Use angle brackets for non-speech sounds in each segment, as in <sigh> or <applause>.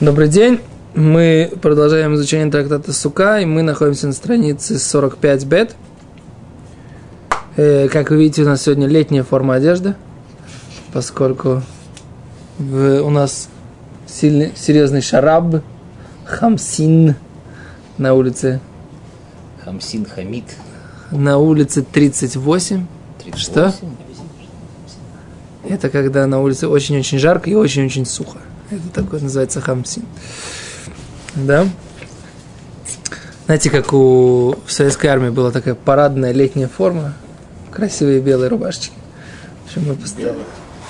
Добрый день. Мы продолжаем изучение трактата Сука, и мы находимся на странице 45 бет. Э, как вы видите, у нас сегодня летняя форма одежды, поскольку в, у нас сильный, серьезный шараб, хамсин на улице. Хамсин Хамид. На улице 38. 38. Что? Это когда на улице очень-очень жарко и очень-очень сухо. Это такое называется хамсин. Да? Знаете, как у в советской армии была такая парадная летняя форма, красивые белые рубашечки. В общем, мы постоянно...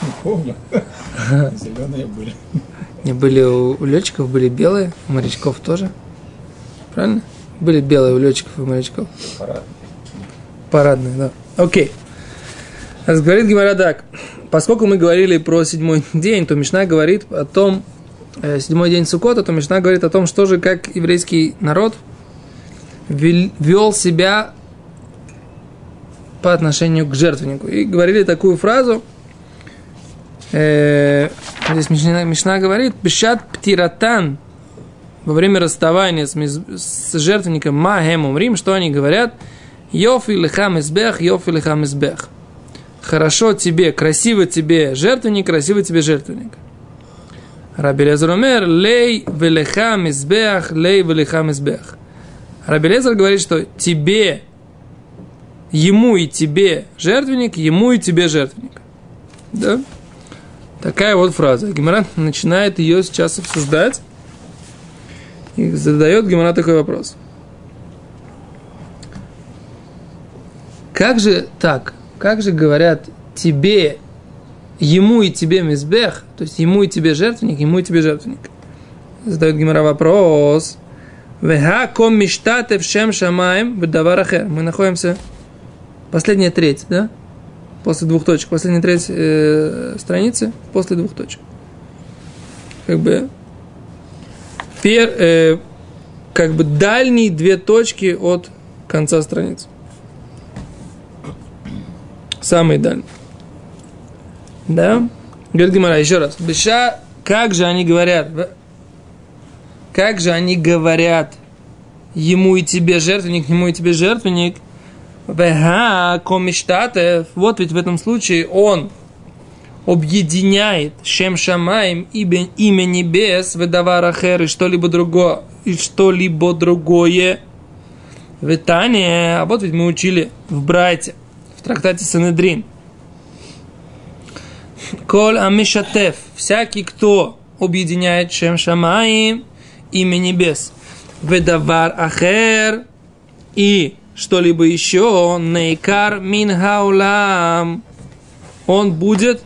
Не помню. <laughs> Зеленые были. Не были у, у летчиков были белые, у морячков тоже. Правильно? Были белые у летчиков и морячков. Пора. Парадные, да. Окей. Раз Говорит Гимара так. Поскольку мы говорили про седьмой день, то Мишна говорит о том, э, седьмой день Суккота, то Мишна говорит о том, что же, как еврейский народ вел, себя по отношению к жертвеннику. И говорили такую фразу, э, здесь Мишна, Мишна говорит, «Бешат птиратан» во время расставания с, с жертвенником Махем Умрим, что они говорят? «Йофи лихам избех, йофи лихам избех» хорошо тебе, красиво тебе жертвенник, красиво тебе жертвенник. Раби Лезер умер, лей велеха мизбех, лей велеха мизбех. Раби Лезер говорит, что тебе, ему и тебе жертвенник, ему и тебе жертвенник. Да? Такая вот фраза. Гемора начинает ее сейчас обсуждать и задает Гемора такой вопрос. Как же так? Как же говорят тебе, ему и тебе мизбех, то есть ему и тебе жертвенник, ему и тебе жертвенник? Задает Гимара вопрос. Веха ком миштате в шем шамаем бедаварахер. Мы находимся последняя треть, да? После двух точек. Последняя треть э, страницы после двух точек. Как бы пер, э, как бы дальние две точки от конца страницы. Самый дальний. Да? Говорит Гимара, еще раз. Беша, как же они говорят? Как же они говорят? Ему и тебе жертвенник, ему и тебе жертвенник. Вега комиштатев. Вот ведь в этом случае он объединяет Шем Шамаем имя, небес, Ведавара Хер и что-либо другое, и что-либо другое. Витание, а вот ведь мы учили в Брайте, в трактате Санедрин. Коль Амишатев, всякий, кто объединяет Шем Шамаим, имя небес, Ведавар Ахер и что-либо еще, Нейкар Минхаулам, он будет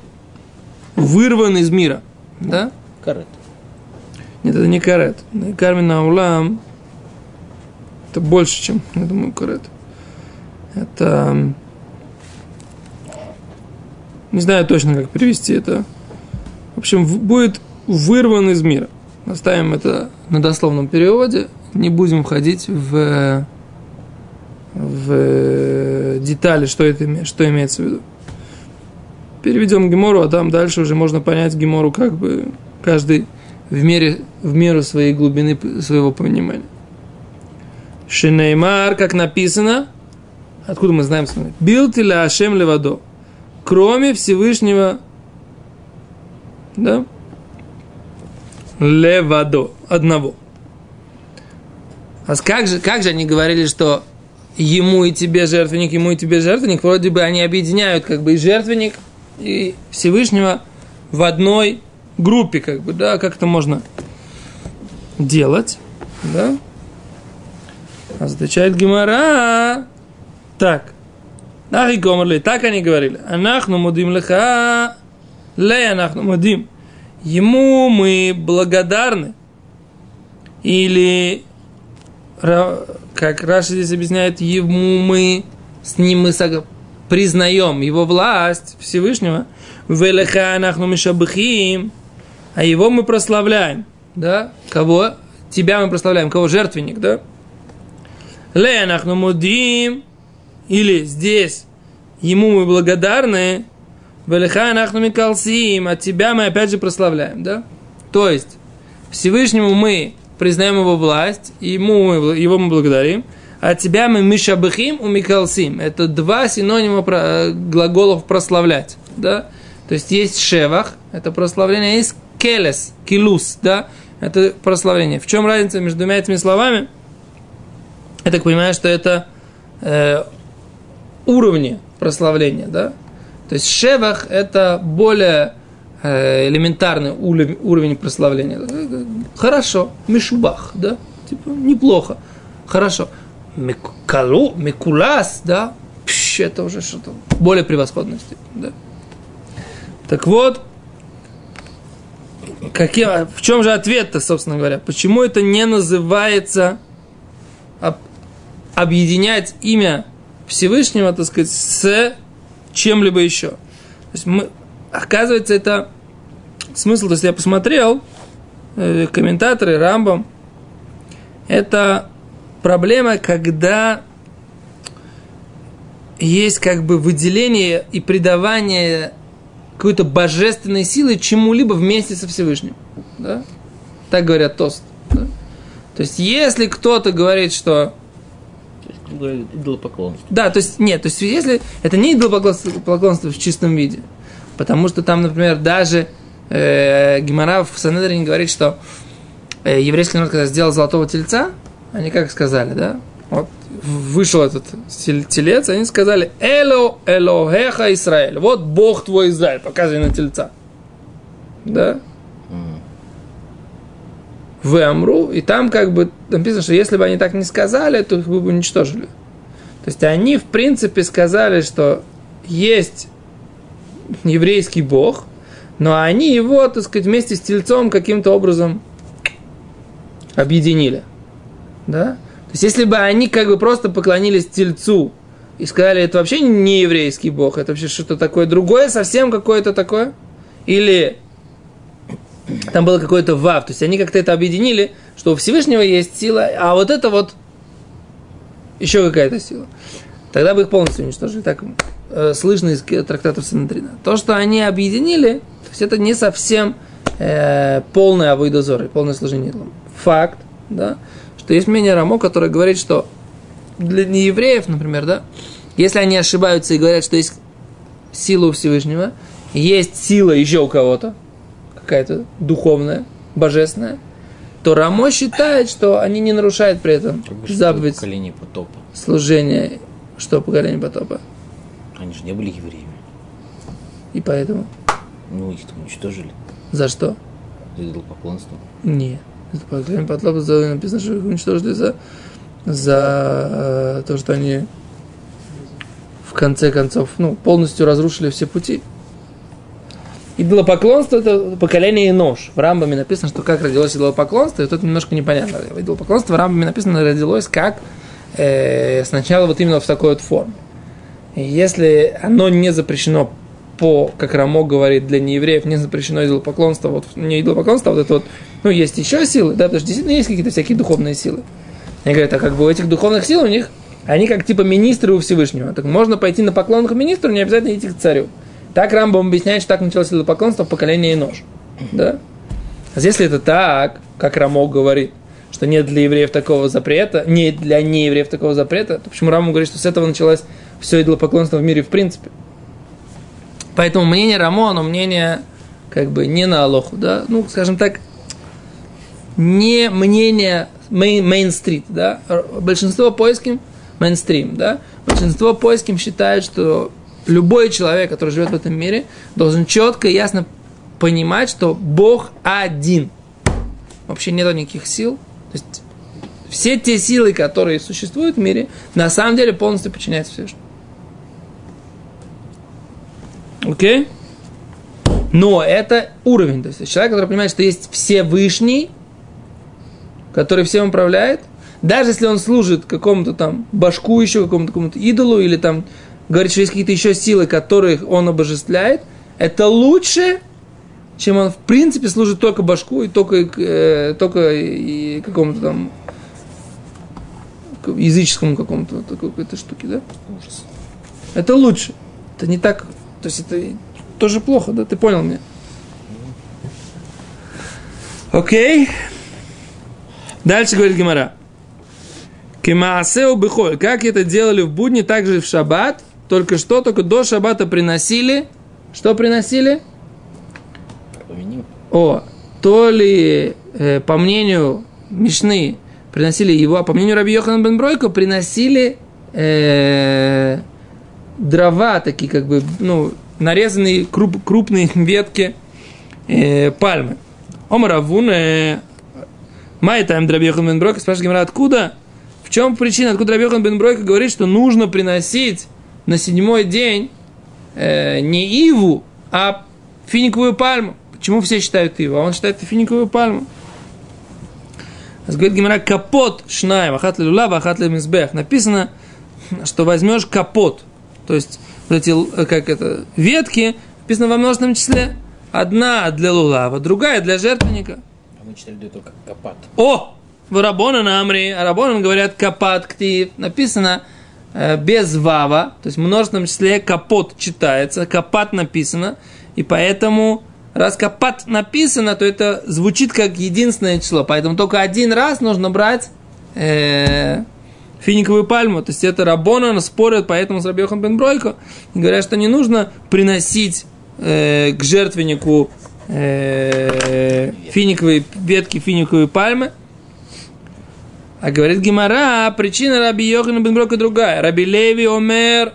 вырван из мира. Да? Карет. Нет, это не карет. Нейкар Минхаулам это больше, чем, я думаю, карет. Это... Не знаю точно, как перевести это. В общем, будет вырван из мира. Оставим это на дословном переводе. Не будем входить в, в детали, что, это, что имеется в виду. Переведем Гемору, а там дальше уже можно понять Гемору как бы каждый в, мере, в меру своей глубины своего понимания. Шинеймар, как написано, откуда мы знаем с вами? Билтиля Ашем Левадо. Кроме Всевышнего, да? Левадо, одного. А как же, как же они говорили, что ему и тебе жертвенник, ему и тебе жертвенник, вроде бы они объединяют как бы и жертвенник, и Всевышнего в одной группе, как бы, да, как это можно делать, да? А Гимара. Так. Нахи гомерли. Так они говорили. Анахну мудим леха. Ле анахну мудим. Ему мы благодарны. Или, как Раша здесь объясняет, ему мы, с ним мы признаем его власть Всевышнего. Велеха анахну мишабхим. А его мы прославляем. Да? Кого? Тебя мы прославляем. Кого? Жертвенник, да? Ле анахну мудим. Или здесь ему мы благодарны. Велеха анахну микалсим. А тебя мы опять же прославляем, да? То есть, Всевышнему мы признаем его власть, ему мы, его мы благодарим, а тебя мы мишабахим у микалсим. Это два синонима про, глаголов прославлять. Да? То есть есть шевах, это прославление, есть келес, килус, да, это прославление. В чем разница между двумя этими словами? Я так понимаю, что это э, уровни прославления, да? То есть шевах это более э, элементарный уровень, прославления. Хорошо, мишубах, да? Типа неплохо, хорошо. Микалу, микулас, да? Пш, это уже что-то более превосходное да? Так вот, каким, в чем же ответ-то, собственно говоря? Почему это не называется об, объединять имя Всевышнего, так сказать, с чем-либо еще? То есть мы, оказывается, это смысл, то есть я посмотрел, э, комментаторы, Рамбом, это проблема, когда есть как бы выделение и придавание какой-то божественной силы чему-либо вместе со Всевышним. Да? Так говорят тост. Да? То есть, если кто-то говорит, что идолопоклонство. Да, то есть, нет, то есть, если это не идолопоклонство в чистом виде, потому что там, например, даже э, Гимара в Санедрине говорит, что э, еврейский народ, когда сделал золотого тельца, они как сказали, да, вот вышел этот телец, они сказали, Эло, Элохеха Израиль. Вот Бог твой Израиль, показывай на тельца. Да? В Амру, и там как бы написано, что если бы они так не сказали, то их бы уничтожили. То есть они, в принципе, сказали, что есть еврейский бог, но они его, так сказать, вместе с тельцом каким-то образом объединили. Да? То есть, если бы они как бы просто поклонились тельцу и сказали, это вообще не еврейский бог, это вообще что-то такое другое, совсем какое-то такое, или там было какое-то вав, то есть они как-то это объединили, что у Всевышнего есть сила, а вот это вот еще какая-то сила. Тогда бы их полностью уничтожили. Так э, слышно из трактатов Санадрина. То, что они объединили, то есть это не совсем э, полное авойдозор, полное служение Факт, да, что есть мнение Рамо, которое говорит, что для неевреев, например, да, если они ошибаются и говорят, что есть сила у Всевышнего, есть сила еще у кого-то, какая-то духовная, божественная, то Рамо считает, что они не нарушают при этом заповедь поколение потопа. служения. Что поколение потопа? Они же не были евреями. И поэтому? Ну, их там уничтожили. За что? За идолопоклонство. Нет. Это поколение потопа написано, что их уничтожили за, за э, то, что они в конце концов ну, полностью разрушили все пути. Идолопоклонство – это поколение нож. В Рамбаме написано, что как родилось идолопоклонство, и тут немножко непонятно. Идолопоклонство в Рамбаме написано родилось как э, сначала вот именно в такой вот форме. И если оно не запрещено по, как Рамо говорит, для неевреев не запрещено идолопоклонство, вот не идолопоклонство, а вот это вот, ну, есть еще силы, да, потому что действительно есть какие-то всякие духовные силы. Они говорят, а как бы у этих духовных сил у них, они как типа министры у Всевышнего. Так можно пойти на поклон к министру, не обязательно идти к царю. Так Рамбом объясняет, что так началось идолопоклонство в поколении нож. Да? А если это так, как Рамо говорит, что нет для евреев такого запрета, нет для неевреев такого запрета, то почему Раму говорит, что с этого началось все идолопоклонство в мире в принципе? Поэтому мнение Рамо, оно мнение как бы не на Алоху, да, ну, скажем так, не мнение мейнстрит, да, большинство поиским мейнстрим, да, большинство поиским считает, что любой человек, который живет в этом мире, должен четко и ясно понимать, что Бог один. Вообще нет никаких сил. То есть все те силы, которые существуют в мире, на самом деле полностью подчиняются Всевышнему. Окей? Но это уровень. То есть человек, который понимает, что есть Всевышний, который всем управляет, даже если он служит какому-то там башку еще, какому-то какому идолу, или там говорит, что есть какие-то еще силы, которых он обожествляет, это лучше, чем он в принципе служит только башку и только, э, только и какому-то там языческому какому-то какой-то штуке, да? Ужас. Это лучше. Это не так то есть это тоже плохо, да? Ты понял меня? Окей. Дальше говорит Гимара. Кемаасеу бихоль. Как это делали в будни, так же и в шаббат. Только что, только до шаббата приносили. Что приносили? О, то ли, э, по мнению Мишны, приносили его, а по мнению Раби Йохана бен Бройко, приносили э, дрова, такие как бы, ну, нарезанные круп- крупные <laughs> ветки э, пальмы. אמר רב הונא, э, מאי טעמא דרבי יוחנן בן ברוקה, спрашивает Гемара, откуда? В чем причина, откуда Раби Йохан бен Бройко говорит, что нужно приносить на седьмой день э, не иву, а финиковую пальму. Почему все считают иву, а он считает финиковую пальму? Говорит Гимара, капот шнаем, ахат лула, ахат мизбех. Написано, что возьмешь капот, то есть вот эти, э, как это, ветки, написано во множественном числе. Одна для лулава, другая для жертвенника. А мы читали до только капат. О! В Рабона на Амри, а Рабона говорят капат ктив. Написано без вава, то есть в множественном числе капот читается, капат написано, и поэтому раз капат написано, то это звучит как единственное число, поэтому только один раз нужно брать э, финиковую пальму, то есть это Рабона спорят поэтому с Рабьехом бен Бройко, и говорят, что не нужно приносить э, к жертвеннику э, финиковые ветки финиковой пальмы, а говорит Гимара, причина Раби Йохана бен Брока другая. Раби Леви омер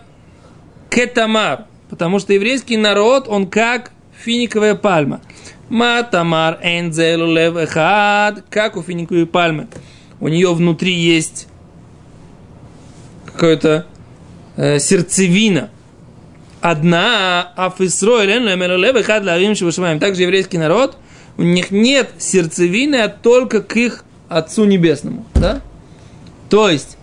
кетамар. Потому что еврейский народ, он как финиковая пальма. Матамар энзелу лев эхад. Как у финиковой пальмы. У нее внутри есть какое-то э, сердцевина. Одна афисро лев эхад лавим шивашимаем. Также еврейский народ, у них нет сердцевины, а только к их Отцу Небесному, да? То есть,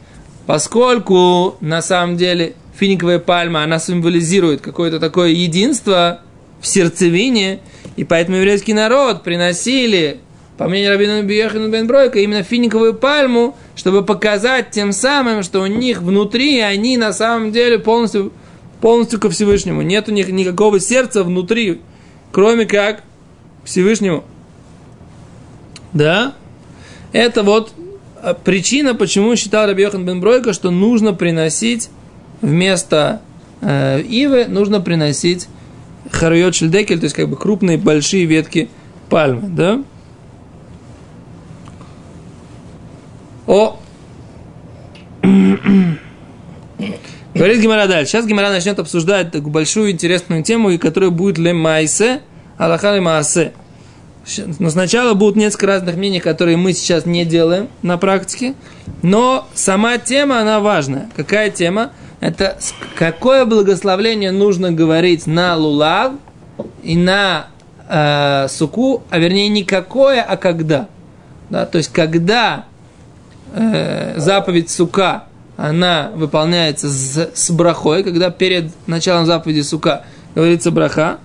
поскольку на самом деле финиковая пальма, она символизирует какое-то такое единство в сердцевине, и поэтому еврейский народ приносили, по мнению Рабина Биехина бен Бройка, именно финиковую пальму, чтобы показать тем самым, что у них внутри они на самом деле полностью, полностью ко Всевышнему. Нет у них никакого сердца внутри, кроме как Всевышнему. Да? Это вот э, причина, почему считал Раби Йохан бен Бройко, что нужно приносить вместо э, ивы, нужно приносить харуйот шельдекель, то есть как бы крупные большие ветки пальмы, да? О! <coughs> Говорит Гимара дальше. Сейчас Гимара начнет обсуждать такую большую интересную тему, которая будет ле майсе, аллаха ле маасе. Но сначала будут несколько разных мнений, которые мы сейчас не делаем на практике. Но сама тема, она важная. Какая тема? Это какое благословление нужно говорить на лулав и на э, суку, а вернее не какое, а когда. Да? То есть когда э, заповедь сука, она выполняется с, с брахой, когда перед началом заповеди сука говорится браха,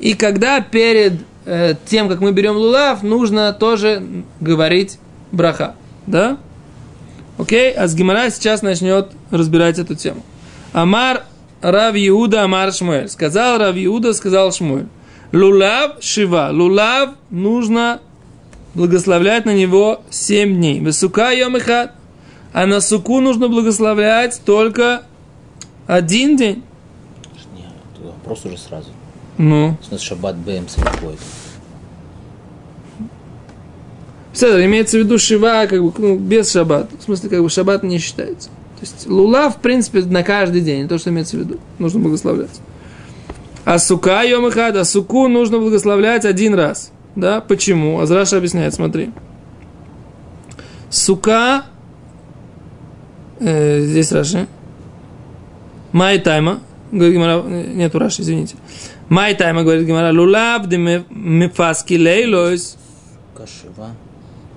и когда перед э, тем, как мы берем лулав, нужно тоже говорить браха. Да? Окей? А с Гимара сейчас начнет разбирать эту тему. Амар Рав Иуда Амар Шмуэль. Сказал Рав Иуда, сказал Шмуэль. Лулав шива. Лулав нужно благословлять на него семь дней. Высука йомихат. А на суку нужно благословлять только один день. Нет, вопрос уже сразу. Ну, У нас шаббат БМС какой-то. Седер, имеется в виду шива, как бы, ну, без шаббата. В смысле, как бы шаббат не считается. То есть лула, в принципе, на каждый день, то, что имеется в виду. Нужно благословлять. А сука йомахад, а суку нужно благословлять один раз. Да, почему? Азраша объясняет, смотри. Сука, э, здесь Раши. Май тайма, э, нету Раши, извините. Май тайма, говорит Гимара, лулав де мефаски лейлойс. Кашива.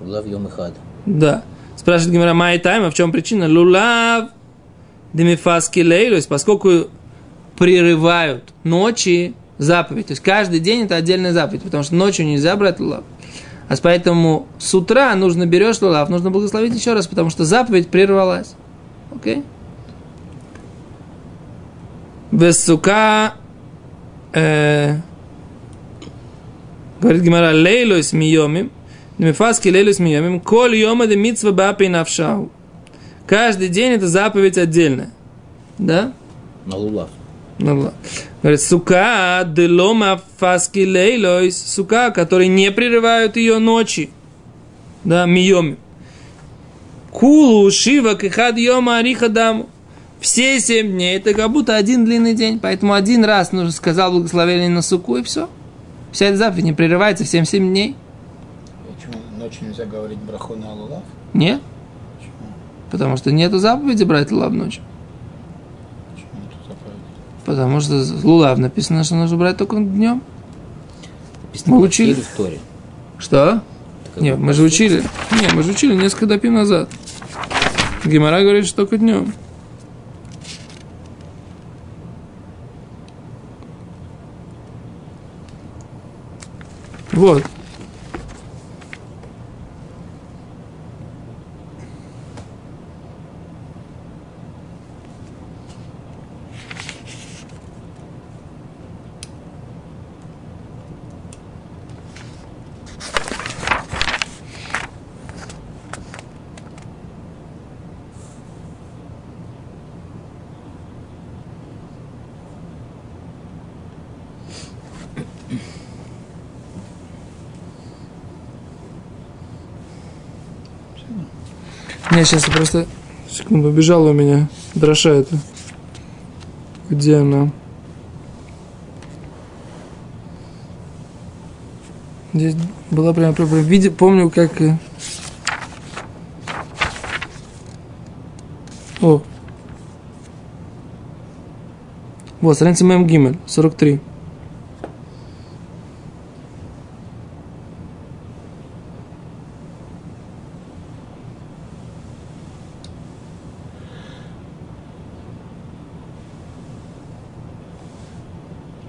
Лав йом ихад. Да. Спрашивает Гимара Май Тайма, в чем причина? Лулав демифаски лейлус, поскольку прерывают ночи заповедь. То есть каждый день это отдельная заповедь, потому что ночью нельзя брать лулав. А поэтому с утра нужно берешь лулав, нужно благословить еще раз, потому что заповедь прервалась. Окей? Без сука э, говорит Гимара лейлус миомим Мифаски лелю смеемим. Коль йома де митсва бапи навшау. Каждый день это заповедь отдельная. Да? На лулав. Ну, ладно. Говорит, сука, делома фаски лейлойс, сука, которые не прерывают ее ночи. Да, миоми. Кулу, шива, кихад, йома, ариха, даму. Все семь дней, это как будто один длинный день. Поэтому один раз нужно сказал благословение на суку, и все. Вся эта заповедь не прерывается всем семь дней. Почему ночью нельзя говорить браху на лулав? Нет? Почему? Потому что нету заповеди брать лулав ночью. Почему это заповедь? Потому что лулав написано, что нужно брать только днем. Написано Мы учили. Или в Торе. Что? Нет, мы же учили. Не, мы же учили несколько допив назад. Гимара говорит, что только днем. Вот. Не, сейчас просто... Секунду, убежала у меня дроша это. Где она? Здесь была прямо, прямо виде, помню, как... э, О. Вот, страница Мэм Гимель, 43.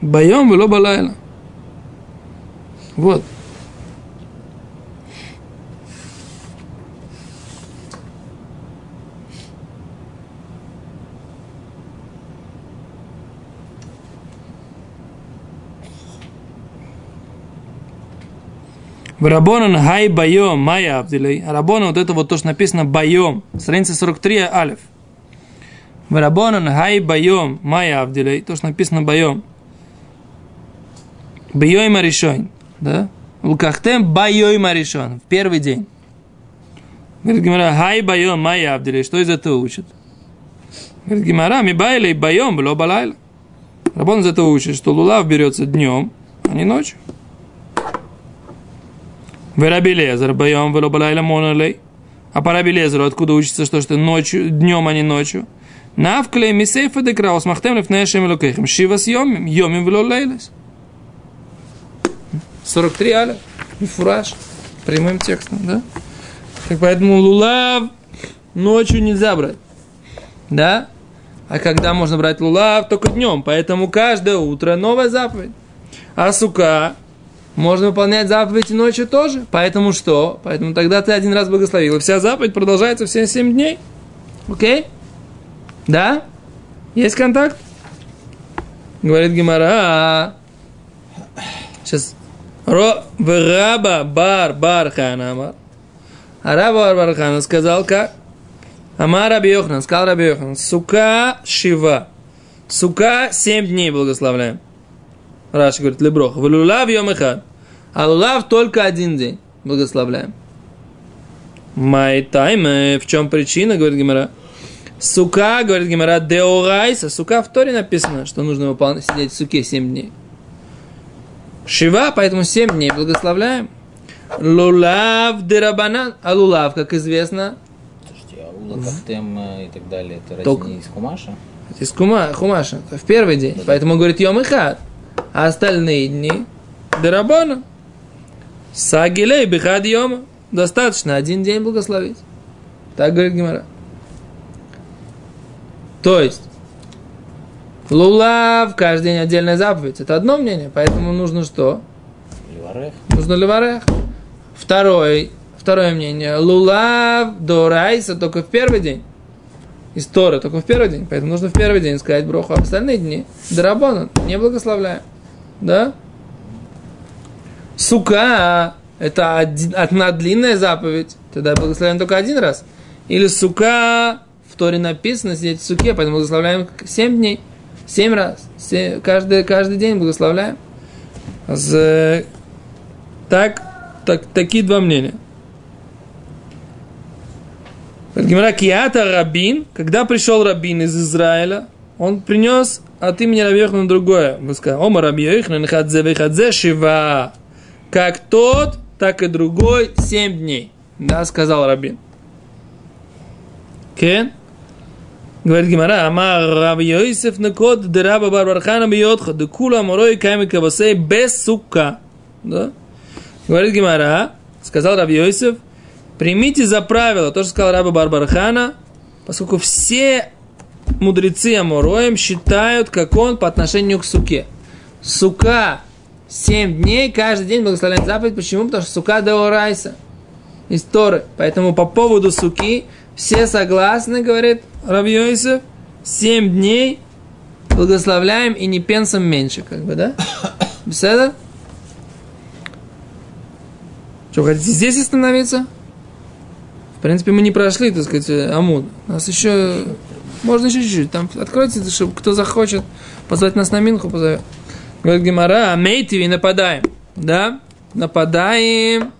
Боем вело балайла. Вот. Рабонан хай байом майя абдилей. Рабонан, вот это вот то, что написано байом. Страница 43, алиф. רבנן האי ביום מאי עביד ליה. То, что написано ביום. ביום הראשון. Да? ולקחתם ביום הראשון. В первый день. Говорит Гемара, האי ביום, מאי עביד ליה. Что из этого учит? Говорит Гемара, מיבעי ליה ביום, ולא בלילה. רבנן из этого учит, что лулав берется днем, а не ночью. ורבי אליעזר ביום, ולא בלילה מנא ליה. А по Рабилезеру откуда учится, что, что ночью, днем, а не ночью? Навклей мисейфа декраус махтем лифнешем лукехим. Шива с йомим, йомим вело лейлес. 43 аля, фураж, прямым текстом, да? Так поэтому лулав ночью нельзя брать, да? А когда можно брать лулав? Только днем. Поэтому каждое утро новая заповедь. А сука можно выполнять заповедь и ночью тоже. Поэтому что? Поэтому тогда ты один раз благословил. И вся заповедь продолжается все 7 дней. Окей? Да? Есть контакт? Говорит Гимара. Сейчас. Ро, раба бар бар хана амар. А раба бар бар хана сказал как? Амар Раби Йохан, сказал Раби Йохан, сука шива. Сука семь дней благословляем. Раши говорит, леброх. Валулав йом эхад. А лулав только один день благословляем. Май тайме. В чем причина, говорит Гимара? Сука, говорит Гимара, деорайса. Сука в Торе написано, что нужно выполнять, сидеть в суке 7 дней. Шива, поэтому 7 дней благословляем. Лулав дерабанан. А лулав, как известно, Слушайте, а улакахтем э, и так далее, это Только- из Хумаша? из кума, хумаша, в первый день. Поэтому он говорит йом и хат. А остальные дни дерабана. Сагилей бихад йома. Достаточно один день благословить. Так говорит Гимара. То есть, лулав, каждый день отдельная заповедь. Это одно мнение, поэтому нужно что? Ливарех? Нужно леварех. Второй, второе мнение. Лулав до райса только в первый день. Из Торы только в первый день. Поэтому нужно в первый день сказать броху, а в остальные дни Дарабона не благословляем. Да? Сука, это один- одна длинная заповедь, тогда благословляем только один раз. Или сука, в Торе написано сидеть в суке, поэтому благословляем 7 дней. 7 раз. Се- каждый, каждый день благословляем. З- Так, так, такие два мнения. Гимара Киата Рабин, когда пришел Рабин из Израиля, он принес от имени Раби Йохана другое. Он сказал, Ома Раби Йохана хадзе вехадзе шива. Как тот, так и другой семь дней. Да, сказал Рабин. Кен? Говорит Гимара, Амар Раби Йосиф накод де Барбархана бьетха, де морой кайми кавасей без сука. Да? Говорит Гимара, сказал Раби Йосиф, примите за правило то, что сказал Раба Барбархана, поскольку все мудрецы Амуроем считают, как он по отношению к суке. Сука 7 дней, каждый день благословляет заповедь. Почему? Потому что сука деорайса из Торы. Поэтому по поводу суки все согласны, говорит Йосиф, 7 дней благословляем и не пенсом меньше, как бы, да? <coughs> Беседа? Что, хотите здесь остановиться? В принципе, мы не прошли, так сказать, Амуд. У нас еще... Можно еще чуть-чуть. Там откройте, чтобы кто захочет позвать нас на Минху, позовет. Говорит Гимара, амейтиви, нападаем. Да? Нападаем.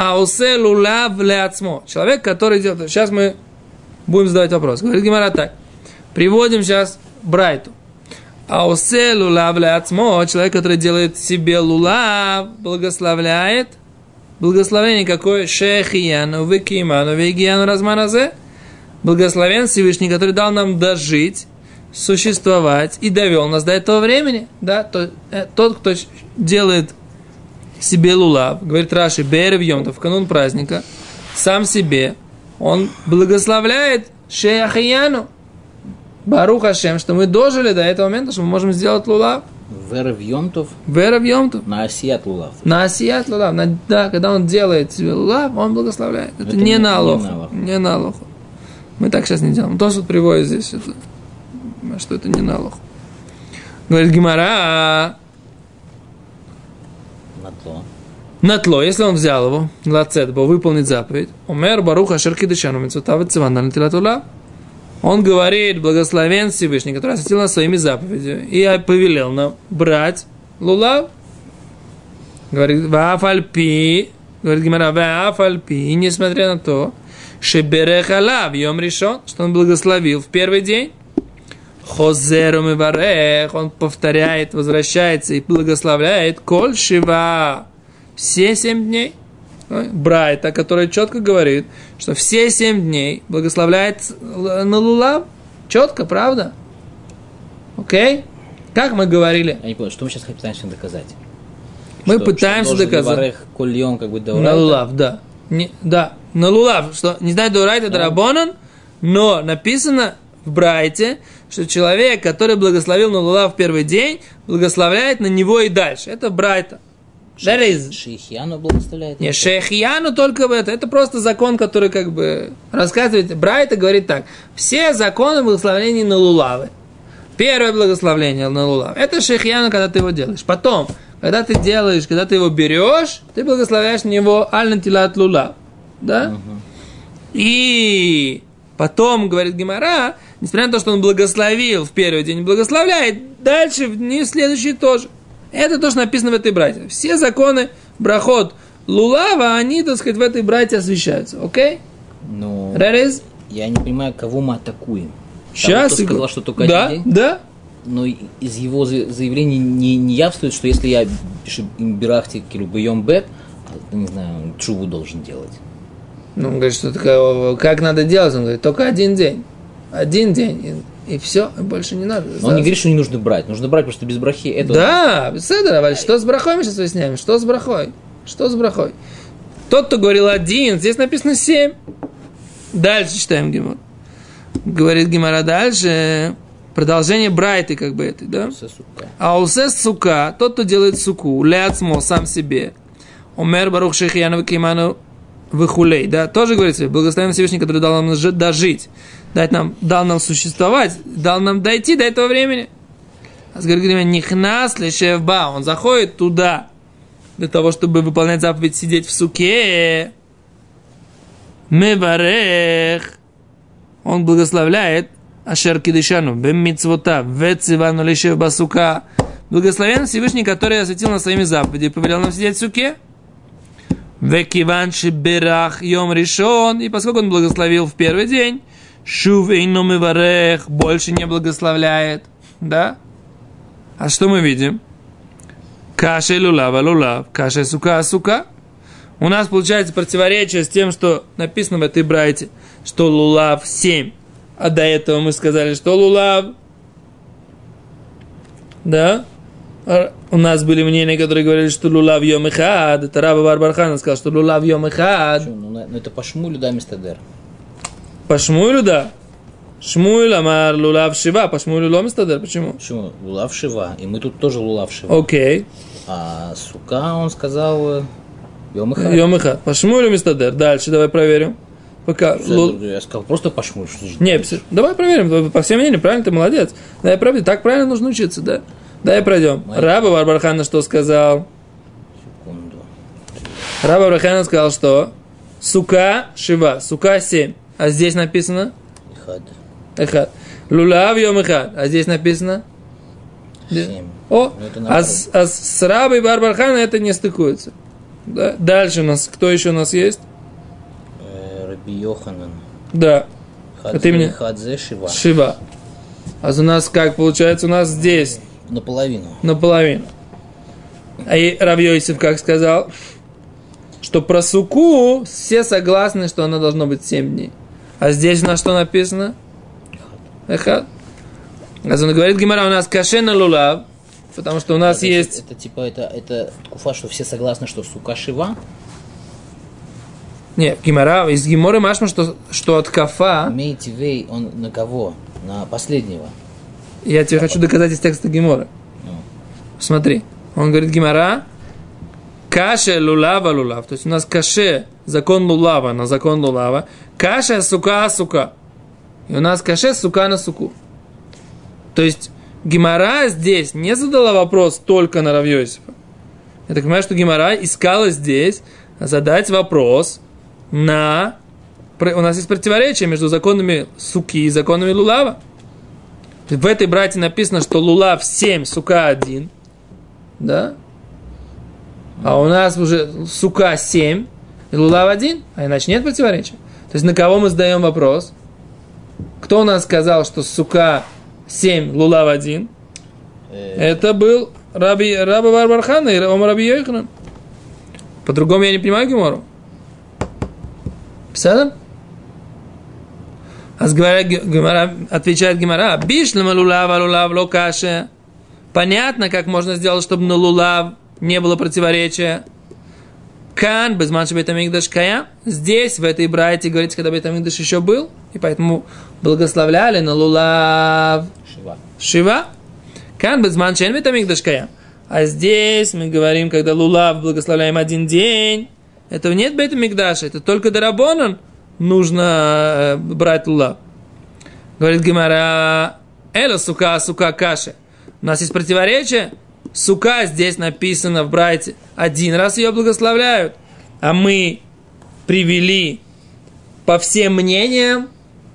Аусе лулав ляцмо. Человек, который делает... Сейчас мы будем задавать вопрос. Говорит Гимара так. Приводим сейчас Брайту. Аусе лулав ляцмо. Человек, который делает себе лулав, благословляет. Благословение какое? Шехияну, векиману, вегияну разманазе. Благословен Всевышний, который дал нам дожить, существовать и довел нас до этого времени. Да? То- э, Тот, кто делает себе лулав, говорит Раши, Берев Йомтов, в канун праздника, сам себе, он благословляет Шеяхияну, Барух Хашем, что мы дожили до этого момента, что мы можем сделать лулав. Вера в Йомтов Берев Йомтов. на Асият Лулав. На осият лулав, на- да, когда он делает себе лулав, он благословляет. Это, Это не, не- на не алоху. на алоху. Не на алоху. Мы так сейчас не делаем. То, что приводит здесь, это, что это не на алоху. Говорит Гимара, На то. Натло, если он взял его, лацет, был выполнить заповедь, умер баруха шерки дышану мецутава циван тилатула. Он говорит, благословен Всевышний, который осветил нас своими заповедями, и повелел нам брать лулав. Говорит, вафальпи, говорит Гимара, вафальпи, несмотря на то, шеберехала в йом решен, что он благословил в первый день, Хозеру Миварех, он повторяет, возвращается и благословляет Коль Шива. Все семь дней. Брайта, который четко говорит, что все семь дней благословляет на Лулав. Четко, правда? Окей? Как мы говорили? Я не понял, что мы сейчас пытаемся доказать? Мы Что- пытаемся что доказать. Леварех кольем как бы На? Лулав, да. Не, да, на Лулав, что не знаю, Дурайт это Рабонан, но написано в Брайте, что человек, который благословил на Лулав в первый день, благословляет на него и дальше. Это Брайта. Is- Шейхиану благословляет? Не, шейхияну только в это. Это просто закон, который как бы рассказывает. Брайта говорит так. Все законы благословения на лулавы. Первое благословение на лулав. Это шейхияну, когда ты его делаешь. Потом, когда ты делаешь, когда ты его берешь, ты благословляешь на него аль тилат лулав. Да? И потом, говорит Гимара, несмотря на то, что он благословил в первый день, благословляет дальше в дни следующие тоже. Это то, что написано в этой братье. Все законы брахот лулава, они, так сказать, в этой братье освещаются. Окей? Ну, Ререз? я не понимаю, кого мы атакуем. Сейчас. Кто сказал, что только да, один день? да. Но из его за- заявлений не, не явствует, что если я пишу имбирахти килубайом бет, не знаю, чуву должен делать. Ну, он говорит, что такое, как надо делать? Он говорит, только один день. Один день. И, все, больше не надо. Но он не говорит, что не нужно брать. Нужно брать, потому что без брахи это... Да, Седер, Аваль, что с брахой мы сейчас выясняем? Что с брахой? Что с брахой? Тот, кто говорил один, здесь написано семь. Дальше читаем Гимор. Говорит Гимара дальше. Продолжение Брайты, как бы это, да? А усес сука, тот, кто делает суку, ляцмо, сам себе. Умер Барух Шейхияну Киману Вихулей, да, тоже говорится, благословен Всевышний, который дал нам жи- дожить, дать нам, дал нам существовать, дал нам дойти до этого времени. А с говорит, нихнас лешевба, он заходит туда, для того, чтобы выполнять заповедь сидеть в суке, меварех, он благословляет Ашер Кидышану, Бем Мицвота, Вецивану Лишев Басука, благословен Всевышний, который осветил на своими заповеди повелел нам сидеть в суке. Векиван Шиберах Йом Ришон, и поскольку он благословил в первый день, Шув Эйном Варех больше не благословляет, да? А что мы видим? Каша лулава лулав, каша сука сука. У нас получается противоречие с тем, что написано в этой брайте, что лулав 7. А до этого мы сказали, что лулав. Да? А у нас были мнения, которые говорили, что лулав йом эхад. Это Раба Барбархан сказал, что лулав йом. Почему? Ну, ну, это по шмулю, да, мистер По Шмуилю, да. Шмуиль амар лулав шива, по Шмуилю лом стадер. Почему? Почему? Лулав шива. И мы тут тоже лулав шива. Окей. А сука, он сказал, э, йом эхад. Йом эхад. По Шмуилю мистадер. Дальше давай проверим. Пока. Лу- Я сказал просто по значит Не, дальше? пс- давай проверим. По всем мнениям, правильно, ты молодец. Давай проверим. Так правильно нужно учиться, да? Давай пройдем. Моя- Раба Барбархана что сказал? Секунду. Раба Барбархана сказал, что сука шива, сука 7. А здесь написано Эхад. эхад. Лулав йом эхад. А здесь написано. Семь. О, Ну, а, с, а с Рабой Барбархана это не стыкуется. Да? Дальше у нас, кто еще у нас есть? Э, Раби Йоханан. Да, Хадзе, Это именно- Хадзе Шива. Шива. А у нас как получается? У нас здесь Наполовину. наполовину. А и Равьёйсев как сказал? Что про суку все согласны, что она должно быть 7 дней. А здесь у нас что написано? Эхад. А он говорит Гимара, у нас кашена лулав, потому что у нас Это, есть... Это типа, это, это куфа, что все согласны, что сука Шива. Не, Гимара, из Гиморы Машма, что, что от кафа, Имеете вей, он на кого? На последнего. я тебе хочу доказать из текста Гимора. Ну. Смотри, он говорит Гимара, каше лулава лулав. То есть у нас каше, закон лулава на закон лулава. Каше сука сука. И у нас каше сука на суку. То есть Гимара здесь не задала вопрос только на Равьосифа. Я так понимаю, что Гимара искала здесь задать вопрос на... У нас есть противоречие между законами суки и законами лулава. В этой брате написано, что лулав 7, сука 1. Да? А у нас уже сука 7 и лулав 1, а иначе нет противоречия. То есть на кого мы задаем вопрос? Кто у нас сказал, что сука 7, лулав 1? Э, Это был Раби, Раби Барбархан и Ом Раби Йоханан. По-другому я не понимаю Гемору. Писано? А говоря, Гемара, отвечает Гемара, бишлема лулава лулав локаше. Понятно, как можно сделать, чтобы на лулав не было противоречия. Кан, без манши бетамикдаш кая. Здесь, в этой брайте, говорится, когда бетамикдаш еще был. И поэтому благословляли на лулав Шива. Шива. Кан безман бетамикдаш кая. А здесь мы говорим, когда лулав благословляем один день. Этого нет бета мигдаша, это только дарабонан нужно э, брать лулав. Говорит Гимара, эла сука, сука каши. У нас есть противоречие. Сука здесь написано в брайте. Один раз ее благословляют. А мы привели по всем мнениям,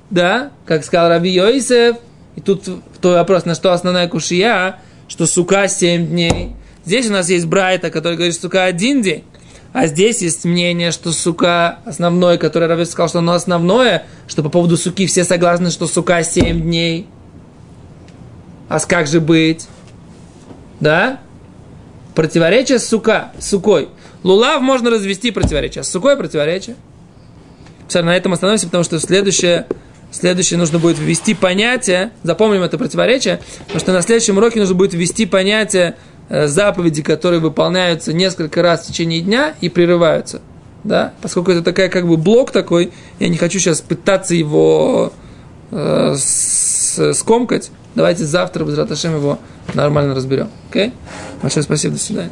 да, как сказал Раби Йосеф, и тут твой вопрос, на что основная кушия, что сука 7 дней. Здесь у нас есть Брайта, который говорит, что сука один день. А здесь есть мнение, что сука основной, который Раби сказал, что оно основное, что по поводу суки все согласны, что сука 7 дней. А как же быть? Да? Противоречие с сука, с сукой. Лулав можно развести противоречие, а с сукой противоречие. Все, на этом остановимся, потому что следующее, следующее нужно будет ввести понятие, запомним это противоречие, потому что на следующем уроке нужно будет ввести понятие э, заповеди, которые выполняются несколько раз в течение дня и прерываются. Да? Поскольку это такая как бы блок такой, я не хочу сейчас пытаться его э, с- скомкать. Давайте завтра, без его нормально разберем. Окей? Большое спасибо, до свидания.